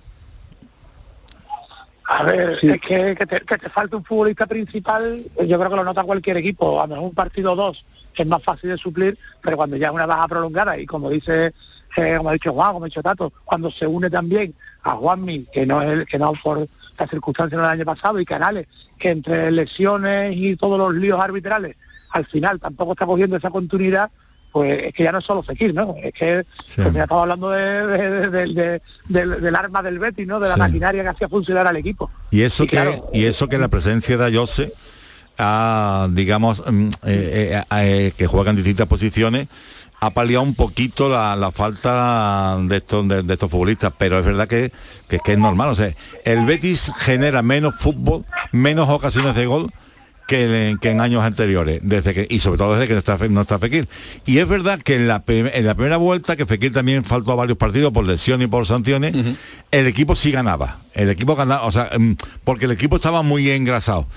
A ver, es que, que, te, que, te, falta un futbolista principal, yo creo que lo nota cualquier equipo, a lo mejor un partido dos es más fácil de suplir, pero cuando ya es una baja prolongada y como dice, eh, como ha dicho Juan, como ha dicho Tato, cuando se une también a Juanmi, que no es el, que no por las circunstancias del año pasado, y Canales, que entre lesiones y todos los líos arbitrales, al final tampoco está cogiendo esa continuidad, pues es que ya no es solo Fekir, ¿no? Es que sí. pues ya estamos hablando de, de, de, del arma del Betis, ¿no? De la sí. maquinaria que hacía funcionar al equipo. Y eso y que claro, y eso que la presencia de Ayose digamos, eh, eh, que juega en distintas posiciones, ha paliado un poquito la, la falta de estos, de, de, estos futbolistas, pero es verdad que, que, que, es normal. O sea, el Betis genera menos fútbol, menos ocasiones de gol que, que, en años anteriores, desde que, y sobre todo desde que no está, no está Fekir. Y es verdad que en la, en la primera vuelta, que Fekir también faltó a varios partidos por lesión y por sanciones, uh -huh. el equipo sí ganaba. El equipo ganaba, o sea, porque el equipo estaba muy engrasado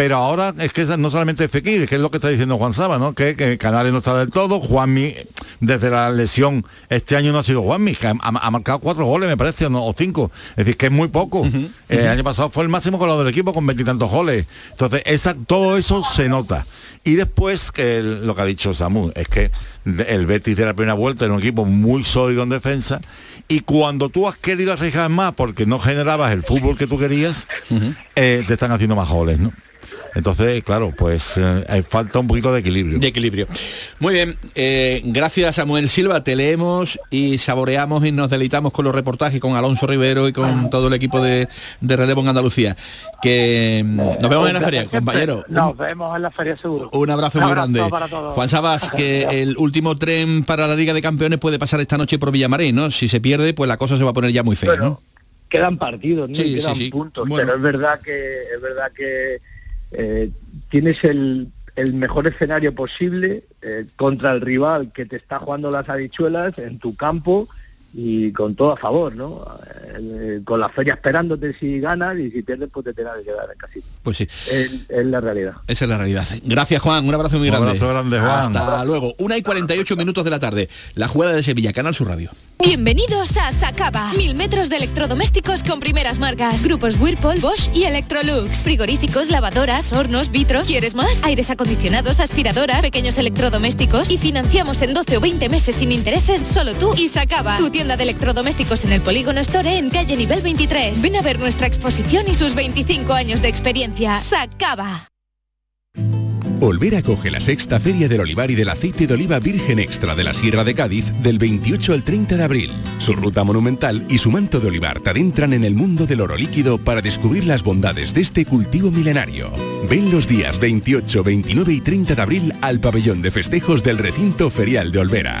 pero ahora es que no solamente Fekir, que es lo que está diciendo Juan Saba, ¿no? Que, que Canales no está del todo, Juanmi, desde la lesión, este año no ha sido Juanmi, que ha, ha marcado cuatro goles, me parece, o, no, o cinco, es decir, que es muy poco. Uh -huh, uh -huh. El año pasado fue el máximo goleador del equipo con veintitantos goles. Entonces, esa, todo eso se nota. Y después, que lo que ha dicho Samu, es que el Betis de la primera vuelta era un equipo muy sólido en defensa, y cuando tú has querido arriesgar más porque no generabas el fútbol que tú querías, uh -huh. eh, te están haciendo más goles, ¿no? Entonces, claro, pues eh, falta un poquito de equilibrio. De equilibrio. Muy bien, eh, gracias Samuel Silva, te leemos y saboreamos y nos deleitamos con los reportajes con Alonso Rivero y con todo el equipo de, de Relevo en Andalucía. Que mm, nos vemos en la feria, compañero. Nos vemos en la feria seguro. Un abrazo un muy grande. Para todos. Juan Sabas, que el último tren para la Liga de Campeones puede pasar esta noche por Villamarín, ¿no? Si se pierde, pues la cosa se va a poner ya muy fea, bueno, ¿no? Quedan partidos, ¿no? Sí, quedan sí, sí. puntos, Bueno. pero es verdad que es verdad que eh, tienes el, el, mejor escenario posible eh, contra el rival que te está jugando las habichuelas en tu campo y con todo a favor, ¿no? Eh, con la feria esperándote si ganas y si pierdes pues te tendrás que quedar en casita. Pues sí. Es, es, la realidad. Esa es la realidad. Gracias Juan, un abrazo muy un grande. Abrazo grande Juan. Hasta luego. Una y 48 minutos de la tarde. La jugada de Sevilla, Canal Sur Radio. Bienvenidos a Sacaba. Mil metros de electrodomésticos con primeras marcas. Grupos Whirlpool, Bosch y Electrolux. Frigoríficos, lavadoras, hornos, vitros. ¿Quieres más? Aires acondicionados, aspiradoras, pequeños electrodomésticos. Y financiamos en 12 o 20 meses sin intereses solo tú y Sacaba. Tu tienda de electrodomésticos en el Polígono Store en calle nivel 23. Ven a ver nuestra exposición y sus 25 años de experiencia. Sacaba. Olvera acoge la sexta Feria del Olivar y del Aceite de Oliva Virgen Extra de la Sierra de Cádiz del 28 al 30 de abril. Su ruta monumental y su manto de olivar te adentran en el mundo del oro líquido para descubrir las bondades de este cultivo milenario. Ven los días 28, 29 y 30 de abril al pabellón de festejos del recinto ferial de Olvera.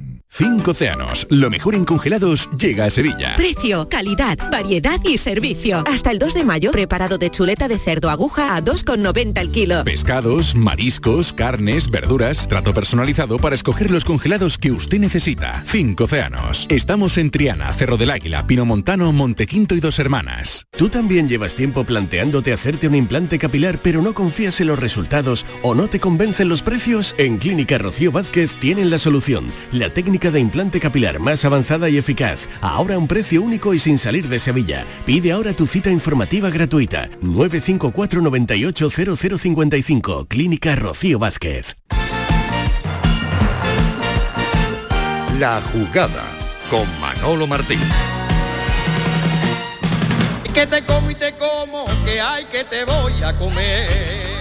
Cinco océanos, lo mejor en congelados llega a Sevilla. Precio, calidad, variedad y servicio. Hasta el 2 de mayo, preparado de chuleta de cerdo aguja a 2,90 el kilo. Pescados, mariscos, carnes, verduras, trato personalizado para escoger los congelados que usted necesita. Cinco océanos. Estamos en Triana, Cerro del Águila, Pino Montano, Montequinto y Dos Hermanas. ¿Tú también llevas tiempo planteándote hacerte un implante capilar pero no confías en los resultados o no te convencen los precios? En Clínica Rocío Vázquez tienen la solución. La técnica de implante capilar más avanzada y eficaz. Ahora a un precio único y sin salir de Sevilla. Pide ahora tu cita informativa gratuita. 954 98 0055. Clínica Rocío Vázquez. La jugada con Manolo Martín. Que te como y te como, que hay que te voy a comer.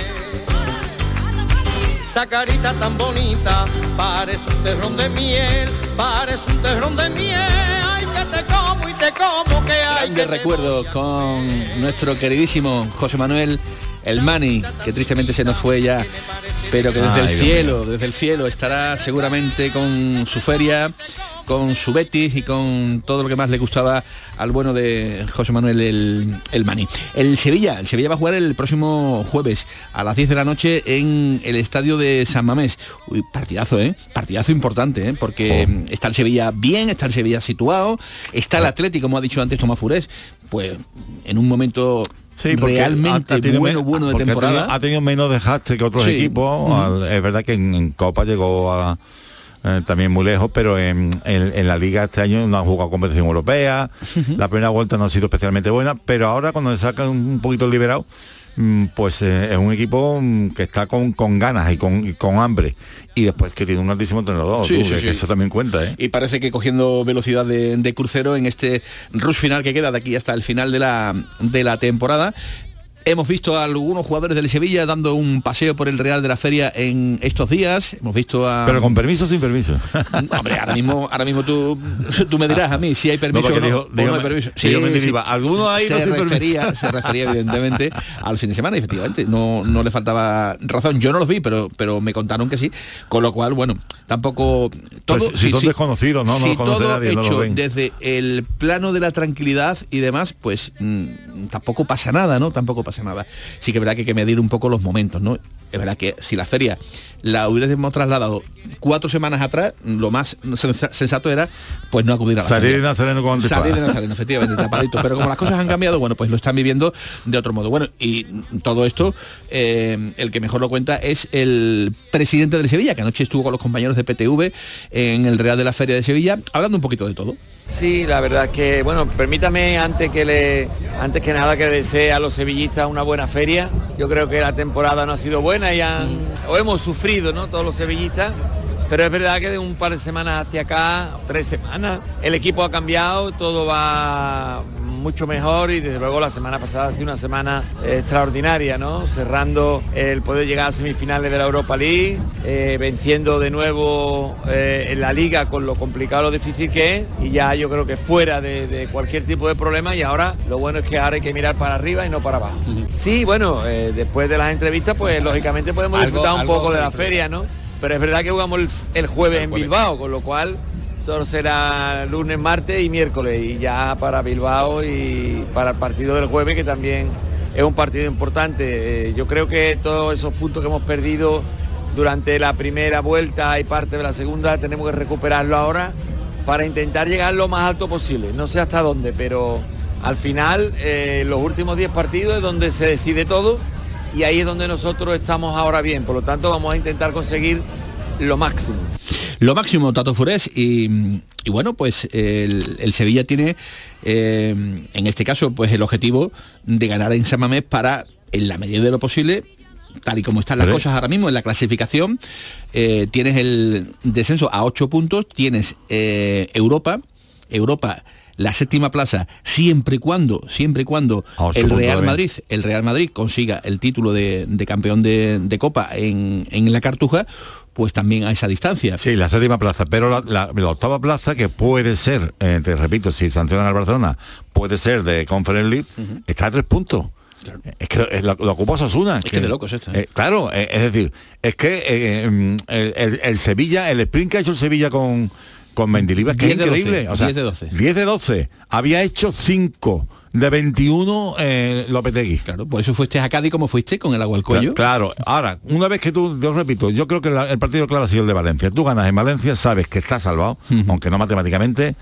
Esa carita tan bonita, parece un terrón de miel, parece un terrón de miel. Ay, que te como y te como, que hay Grande que recuerdo con nuestro queridísimo José Manuel El Mani, que tristemente se nos fue ya, pero que desde Ay, el cielo, desde el cielo estará seguramente con su feria, con su Betis y con todo lo que más le gustaba al bueno de José Manuel el, el Mani. El Sevilla, el Sevilla va a jugar el próximo jueves a las 10 de la noche en el estadio de San Mamés. Uy, partidazo, ¿eh? Partidazo importante, ¿eh? Porque está el Sevilla bien, está el Sevilla situado, está el Atlético, como ha dicho antes Tomás Furés, pues en un momento Sí, porque realmente ha- ha tenido bueno, bueno de porque ha temporada. tenido- Ha tenido, menos desgaste que otros Sí. equipos. Al- es verdad que en, en Copa llegó a, eh, también muy lejos, pero en, en- en la liga este año no ha jugado competición europea. La primera vuelta no ha sido especialmente buena, pero ahora cuando se sacan un poquito liberado, pues eh, es un equipo mm, que está con, con ganas y con, y con hambre. Y después que tiene un altísimo entrenador. Sí, tú, sí, que- sí. que eso también cuenta, ¿eh? y parece que cogiendo velocidad de, de crucero en este rush final que queda de aquí hasta el final de la, de la temporada. Hemos visto a algunos jugadores del Sevilla dando un paseo por el Real de la Feria en estos días. Hemos visto a... Pero con permiso o sin permiso. Hombre, ahora mismo, ahora mismo tú, tú me dirás a mí si hay permiso o no, dijo- o no dijo- hay permiso. algunos hay, se no sin permiso. refería, se refería evidentemente al fin de semana, efectivamente. No, no le faltaba razón. Yo no los vi, pero, pero me contaron que sí. Con lo cual, bueno, tampoco todo. Pues si son desconocidos, ¿no? No los todo nadie, no los hecho desde el plano de la tranquilidad y demás, pues mm, tampoco pasa nada, ¿no? Tampoco pasa nada. Sí que es verdad que hay que medir un poco los momentos, ¿no? Es verdad que si la feria la hubiésemos trasladado cuatro semanas atrás, lo más sensa- sensato era pues no acudir a la Salir feria. de Nazareno con Salir de Nazareno, efectivamente, tapadito. Pero como las cosas han cambiado, bueno, pues lo están viviendo de otro modo. Bueno, y todo esto, eh, el que mejor lo cuenta es el presidente de Sevilla, que anoche estuvo con los compañeros de PTV en el Real de la Feria de Sevilla, hablando un poquito de todo. Sí, la verdad es que, bueno, permítame antes que le, antes que nada que desee a los sevillistas una buena feria. Yo creo que la temporada no ha sido buena y o hemos sufrido, ¿no? Todos los sevillistas. Pero es verdad que de un par de semanas hacia acá, tres semanas, el equipo ha cambiado, todo va mucho mejor y desde luego la semana pasada ha sido una semana extraordinaria, ¿no? Cerrando el poder llegar a semifinales de la Europa League, eh, venciendo de nuevo eh, en la liga con lo complicado, lo difícil que es y ya yo creo que fuera de, de cualquier tipo de problema y ahora lo bueno es que ahora hay que mirar para arriba y no para abajo. Sí, bueno, eh, después de las entrevistas pues lógicamente podemos disfrutar un poco de la feria, ¿no? Pero es verdad que jugamos el, el jueves en Bilbao, con lo cual solo será lunes, martes y miércoles y ya para Bilbao y para el partido del jueves que también es un partido importante. Eh, yo creo que todos esos puntos que hemos perdido durante la primera vuelta y parte de la segunda tenemos que recuperarlo ahora para intentar llegar lo más alto posible. No sé hasta dónde, pero al final eh, los últimos 10 partidos es donde se decide todo y ahí es donde nosotros estamos ahora bien. Por lo tanto vamos a intentar conseguir lo máximo. Lo máximo, Tato Furés, y, y bueno, pues el, el Sevilla tiene, eh, en este caso, pues el objetivo de ganar en San Mamés para, en la medida de lo posible, tal y como están las cosas ahora mismo en la clasificación, eh, tienes el descenso a 8 puntos, tienes eh, Europa, Europa la séptima plaza siempre y cuando siempre y cuando el Real también. Madrid el Real Madrid consiga el título de, de campeón de, de Copa en, en la Cartuja pues también a esa distancia Sí, la séptima plaza, pero la, la- la octava plaza, que puede ser, eh, te repito, si sancionan al Barcelona, puede ser de Conference League, está a tres puntos. Es que eh, lo, lo ocupa Osasuna. Es que de locos esto, ¿eh? Eh, claro, eh, es decir, es que eh, el, el- el Sevilla, el sprint que ha hecho el Sevilla con, con Mendilibar, que es 10 de 12, increíble. o sea, 10 de 12. 10 de 12. Había hecho 5 de 21 eh, Lopetegui. Claro, por eso fuiste a Cádiz como fuiste, con el agua al cuello. Claro, ahora, una vez que tú, yo repito, yo creo que la- el partido claro ha sido el de Valencia. Tú ganas en Valencia, sabes que estás salvado, aunque no matemáticamente.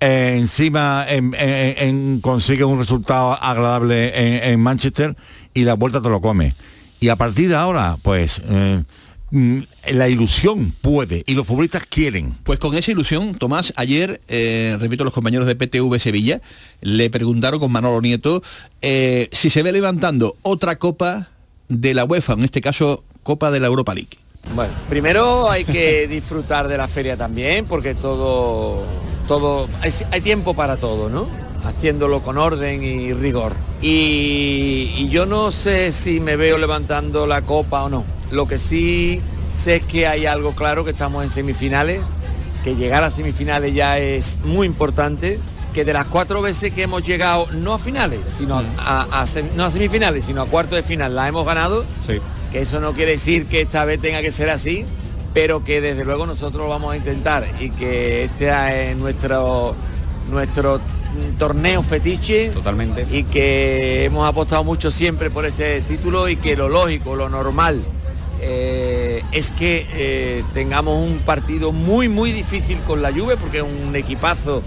Eh, encima en, en- en- consigue un resultado agradable en, Manchester y la vuelta te lo come. Y a partir de ahora, pues eh, la ilusión puede y los futbolistas quieren. Pues con esa ilusión, Tomás, ayer, eh, repito, los compañeros de PTV Sevilla le preguntaron con Manolo Nieto eh, si se ve levantando otra copa de la UEFA, en este caso Copa de la Europa League. Bueno, primero hay que disfrutar de la feria también, porque todo, todo, hay, hay tiempo para todo, ¿no? Haciéndolo con orden y rigor. Y, y yo no sé si me veo levantando la copa o no. Lo que sí sé es que hay algo claro, que estamos en semifinales, que llegar a semifinales ya es muy importante, que de las cuatro veces que hemos llegado, no a finales, sino a, a sem- no a semifinales, sino a cuartos de final, la hemos ganado que eso no quiere decir que esta vez tenga que ser así, pero que desde luego nosotros lo vamos a intentar y que este es nuestro nuestro mm, torneo fetiche totalmente. y que hemos apostado mucho siempre por este título y que lo lógico, lo normal eh, es que eh, tengamos un partido muy muy difícil con la Juve porque es un equipazo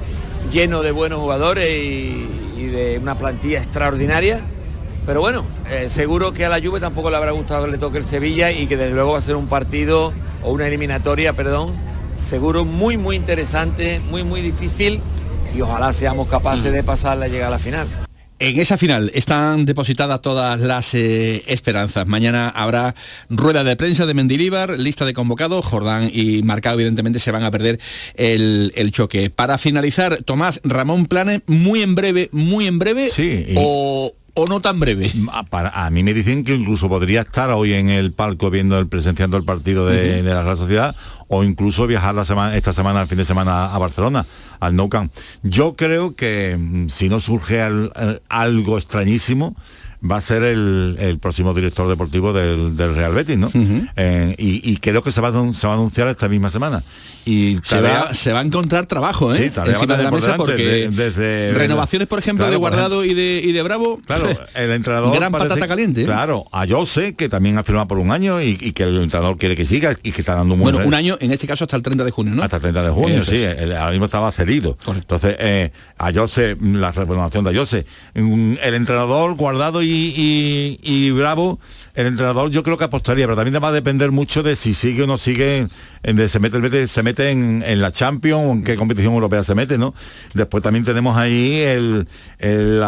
lleno de buenos jugadores y, y de una plantilla extraordinaria pero bueno, eh, seguro que a la Juve tampoco le habrá gustado que le toque el Sevilla y que desde luego va a ser un partido o una eliminatoria, perdón, seguro muy muy interesante, muy muy difícil y ojalá seamos capaces de pasarla y llegar a la final. En esa final están depositadas todas las eh, esperanzas. Mañana habrá rueda de prensa de Mendilíbar, lista de convocados. Jordán y Marcado evidentemente se van a perder el, el choque. Para finalizar, Tomás Ramón Planes, muy en breve, muy en breve. Sí. O, o no tan breve. A, para- a mí me dicen que incluso podría estar hoy en el palco viendo el presenciando el partido de, de la Real Sociedad o incluso viajar la semana, esta semana, el fin de semana a Barcelona, al Nou Camp. Yo creo que mm, si no surge al- al- algo extrañísimo, va a ser el, el próximo director deportivo del, del Real Betis, ¿no? Eh, y, y creo que se va, a, se va a anunciar esta misma semana. Y Se va, se va a encontrar trabajo, ¿eh? Sí, Encima de la mesa porque desde- renovaciones, por ejemplo, Claro, de Guardado y de, y de Bravo. Claro, el entrenador. Gran patata caliente. ¿eh? Claro, a Jose, que también ha firmado por un año y, y que el entrenador quiere que siga y que está dando un buen Bueno, un año, en este caso hasta el 30 de junio, ¿no? hasta el 30 de junio, Eso sí, es. el- ahora mismo estaba cedido. Entonces, eh, a Jose, la renovación de Jose, mm, el entrenador Guardado y, y- y Bravo, el entrenador yo creo que apostaría, pero también va a depender mucho de si sigue o no sigue, se mete, el Betis- se mete en, en la Champions o en qué competición europea se mete, ¿no? Después también tenemos ahí el, el,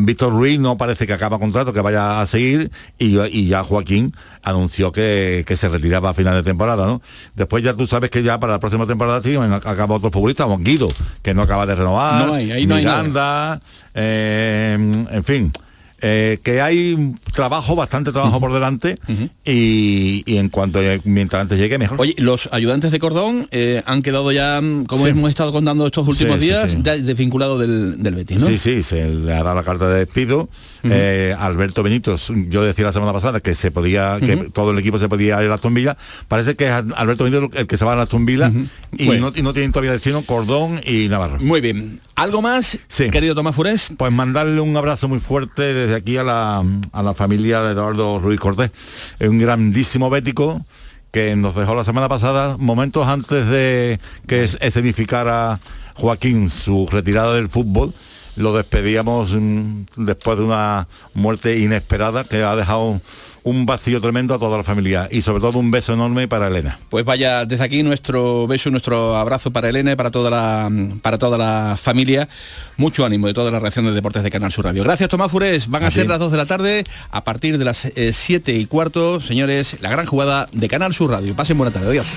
Víctor Ruiz, no parece que acaba contrato, que vaya a seguir, y, y ya Joaquín anunció que, que se retiraba a final de temporada, ¿no? Después ya tú sabes que ya para la próxima temporada tío, acaba otro futbolista, como Guido, que no acaba de renovar, No hay, ahí no hay nada. Miranda, eh, en fin. Eh, que hay trabajo, bastante trabajo por delante y, y en cuanto mientras antes llegue mejor. Oye, los ayudantes de cordón eh, han quedado ya, mm, como Sí. hemos estado contando estos últimos Sí, días, sí. desvinculados del, del Betis, ¿no? Sí, sí, se le hará la carta de despido. Eh, Alberto Benítez, yo decía la semana pasada que se podía, que todo el equipo se podía ir a Aston Villa. Parece que es Alberto Benítez el que se va a Aston Villa y, Bueno. no, y no tienen todavía destino Cordón y Navarro. Muy bien. ¿Algo más, querido Tomás Furés? Pues mandarle un abrazo muy fuerte desde aquí a la, a la familia de Eduardo Ruiz Cortés. Un grandísimo bético que nos dejó la semana pasada, momentos antes de que es- escenificara Joaquín su retirada del fútbol. Lo despedíamos mm, después de una muerte inesperada que ha dejado un vacío tremendo a toda la familia y sobre todo un beso enorme para Elena. Pues vaya, desde aquí nuestro beso, nuestro abrazo para Elena y para toda la para toda la familia. Mucho ánimo de toda la reacción de deportes de Canal Sur Radio. Gracias Tomás Furés. Van a, ser las 2 de la tarde a partir de las 7 y cuarto. Señores, la gran jugada de Canal Sur Radio. Pasen buena tarde. Adiós.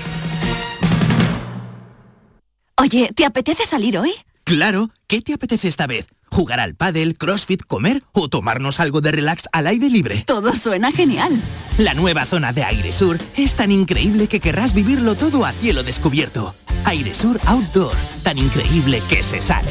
Oye, ¿te apetece salir hoy? Claro, ¿qué te apetece esta vez? ¿Jugar al pádel, crossfit, comer o tomarnos algo de relax al aire libre? Todo suena genial. La nueva zona de Aire Sur es tan increíble que querrás vivirlo todo a cielo descubierto. Aire Sur Outdoor, tan increíble que se sale.